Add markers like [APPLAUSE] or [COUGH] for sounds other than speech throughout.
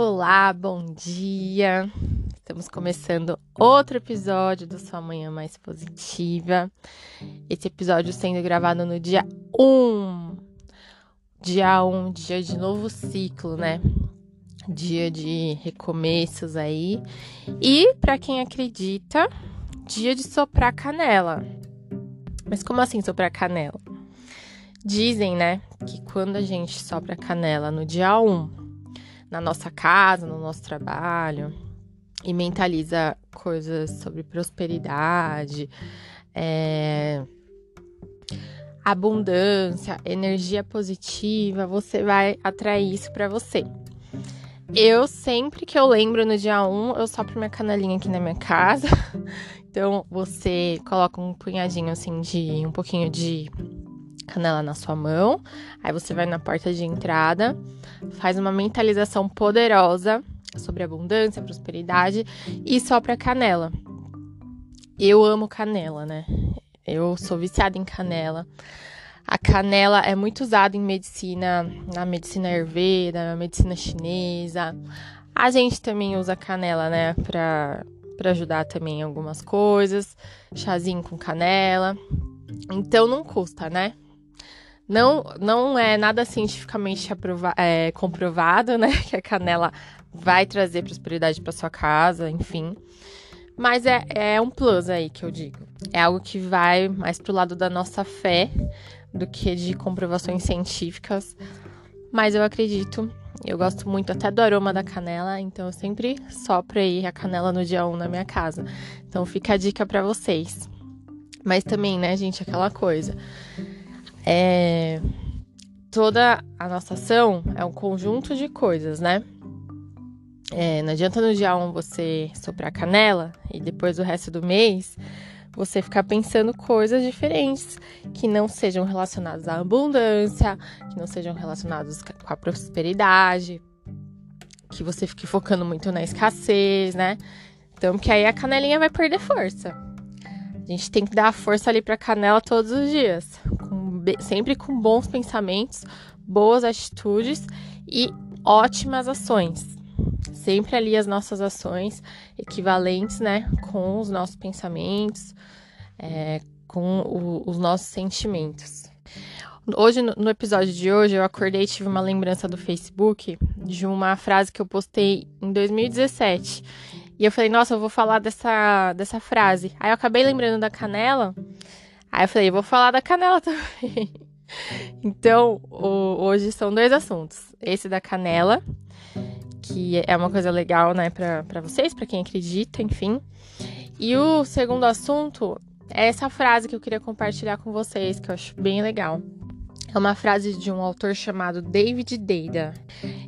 Olá, bom dia! Estamos começando outro episódio do Sua Manhã Mais Positiva. Esse episódio sendo gravado no dia 1. Dia 1, dia de novo ciclo, né? Dia de recomeços aí. E, para quem acredita, dia de soprar canela. Mas como assim soprar canela? Dizem, né, que quando a gente sopra canela no dia 1, na nossa casa, no nosso trabalho, e mentaliza coisas sobre prosperidade, é, abundância, energia positiva, você vai atrair isso para você. Eu sempre que eu lembro no dia 1, eu sopro minha canelinha aqui na minha casa. [LAUGHS] Então você coloca um punhadinho assim de um pouquinho de canela na sua mão. Aí você vai na porta de entrada, faz uma mentalização poderosa sobre abundância, prosperidade e sopra canela. Eu amo canela, né? Eu sou viciada em canela. A canela é muito usada em medicina, na medicina ayurveda, na medicina chinesa. A gente também usa canela, né, pra, pra ajudar também em algumas coisas. Chazinho com canela. Então não custa, né? Não, não é nada cientificamente é, comprovado, né? [LAUGHS] Que a canela vai trazer prosperidade para sua casa, enfim. Mas é, é um plus aí que eu digo. É algo que vai mais pro lado da nossa fé do que de comprovações científicas. Mas eu acredito, eu gosto muito até do aroma da canela, então eu sempre sopro aí a canela no dia 1 na minha casa. Então fica a dica para vocês. Mas também, né, gente, aquela coisa é, toda a nossa ação é um conjunto de coisas, né? É, não adianta no dia 1 você soprar canela e depois o resto do mês você ficar pensando coisas diferentes que não sejam relacionadas à abundância, que não sejam relacionadas com a prosperidade, que você fique focando muito na escassez, né? Então, porque aí a canelinha vai perder força. A gente tem que dar força ali pra canela todos os dias, sempre com bons pensamentos, boas atitudes e ótimas ações. Sempre ali as nossas ações equivalentes, né, com os nossos pensamentos, é, com o, os nossos sentimentos. Hoje, no episódio de hoje, eu acordei e tive uma lembrança do Facebook de uma frase que eu postei em 2017. E eu falei, nossa, eu vou falar dessa, dessa frase. Aí eu acabei lembrando da canela Aí eu falei, vou falar da canela [LAUGHS] também. então, o, hoje são dois assuntos. Esse da canela, que é uma coisa legal, né, para vocês, para quem acredita, enfim. E o segundo assunto é essa frase que eu queria compartilhar com vocês, que eu acho bem legal. É uma frase de um autor chamado David Deida.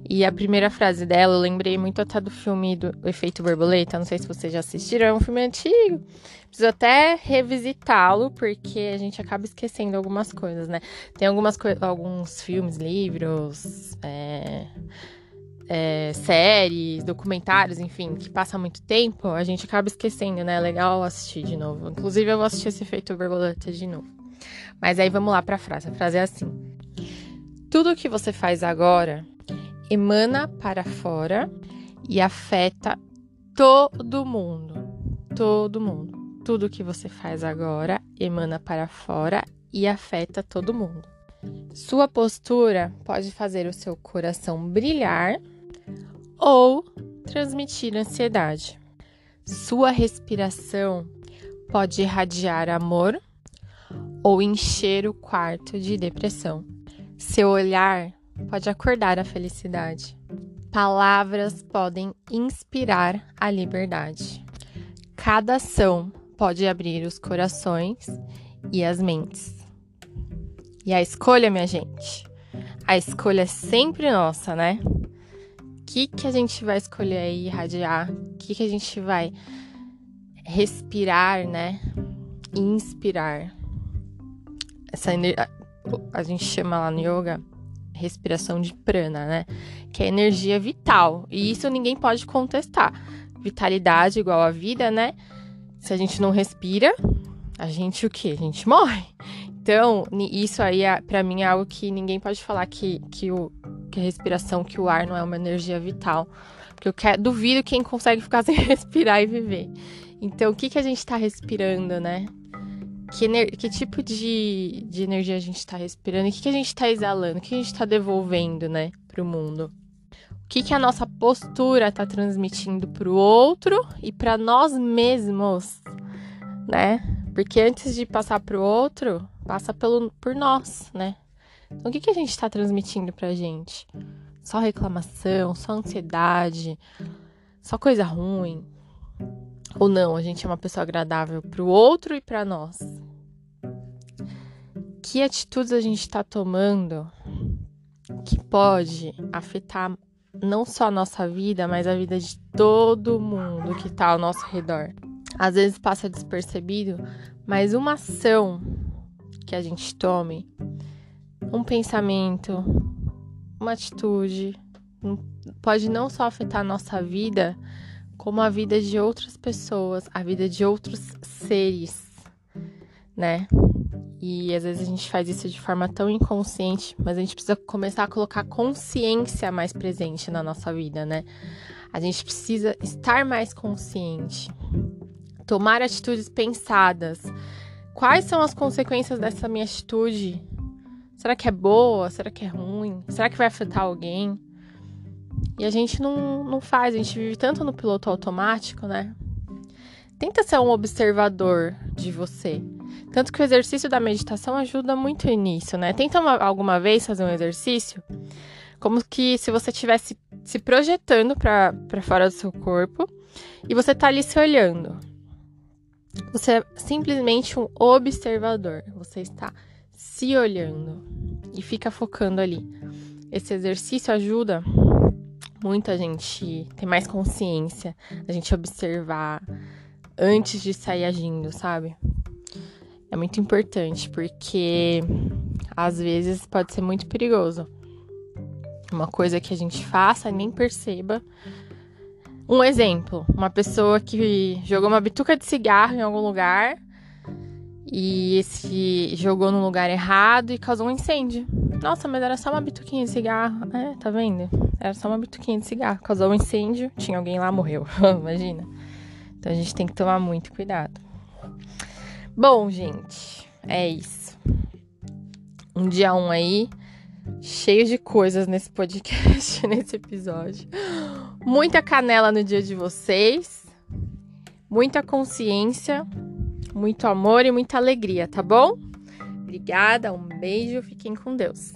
E a primeira frase dela, eu lembrei muito até do filme do Efeito Borboleta. Não sei se vocês já assistiram, é um filme antigo. Preciso até revisitá-lo, porque a gente acaba esquecendo algumas coisas, né? Tem algumas alguns filmes, livros, é, é, séries, documentários, enfim, que passa muito tempo, a gente acaba esquecendo, né? É legal assistir de novo. Inclusive, eu vou assistir esse Efeito Borboleta de novo. Mas aí vamos lá para a frase. A frase é assim: Tudo que você faz agora emana para fora e afeta todo mundo. Todo mundo. Tudo que você faz agora emana para fora e afeta todo mundo. Sua postura pode fazer o seu coração brilhar ou transmitir ansiedade. Sua respiração pode irradiar amor ou encher o quarto de depressão. Seu olhar pode acordar a felicidade. Palavras podem inspirar a liberdade. Cada ação pode abrir os corações e as mentes. E a escolha, minha gente, a escolha é sempre nossa, né? O que, que a gente vai escolher aí irradiar? O que, que a gente vai respirar, né? Inspirar essa a gente chama lá no yoga respiração de prana, né? Que é energia vital. E isso ninguém pode contestar. Vitalidade igual a vida, né? Se a gente não respira, a gente o quê? A gente morre. Então, isso aí, é, para mim, é algo que ninguém pode falar que, que, o, que a respiração, que o ar não é uma energia vital. Porque eu quero, duvido quem consegue ficar [LAUGHS] sem respirar e viver. Então, o que, que a gente está respirando, né? Que, que tipo de, de energia a gente está respirando? O que, que a gente está exalando? O que a gente está devolvendo, né, para o mundo? O que, que a nossa postura está transmitindo para o outro e para nós mesmos, né? Porque antes de passar para o outro, passa pelo, por nós, né? Então, o que, que a gente está transmitindo para a gente? Só reclamação, só ansiedade, só coisa ruim. Ou não, a gente é uma pessoa agradável para o outro e para nós. Que atitudes a gente está tomando que pode afetar não só a nossa vida, mas a vida de todo mundo que está ao nosso redor? Às vezes passa despercebido, mas uma ação que a gente tome, um pensamento, uma atitude pode não só afetar a nossa vida, como a vida de outras pessoas, a vida de outros seres, né? E às vezes a gente faz isso de forma tão inconsciente, mas a gente precisa começar a colocar consciência mais presente na nossa vida, né? A gente precisa estar mais consciente, tomar atitudes pensadas. Quais são as consequências dessa minha atitude? Será que é boa? Será que é ruim? Será que vai afetar alguém? E a gente não, não faz, a gente vive tanto no piloto automático, né? Tenta ser um observador de você. Tanto que o exercício da meditação ajuda muito nisso, né? Tenta uma, alguma vez fazer um exercício como que se você estivesse se projetando para fora do seu corpo e você tá ali se olhando. Você é simplesmente um observador. Você está se olhando e fica focando ali. Esse exercício ajuda muito a gente ter mais consciência, a gente observar antes de sair agindo, sabe? É muito importante porque às vezes pode ser muito perigoso. Uma coisa que a gente faça e nem perceba. Um exemplo, uma pessoa que jogou uma bituca de cigarro em algum lugar e esse jogou no lugar errado e causou um incêndio. Nossa, mas era só uma bituquinha de cigarro. É, tá vendo? Era só uma bituquinha de cigarro. Causou um incêndio, tinha alguém lá, morreu. [LAUGHS] Imagina. Então a gente tem que tomar muito cuidado. Bom, gente, é isso. Um dia um aí, cheio de coisas nesse podcast, [LAUGHS] nesse episódio. Muita canela no dia de vocês. Muita consciência muito amor e muita alegria, tá bom? Obrigada, um beijo, fiquem com Deus.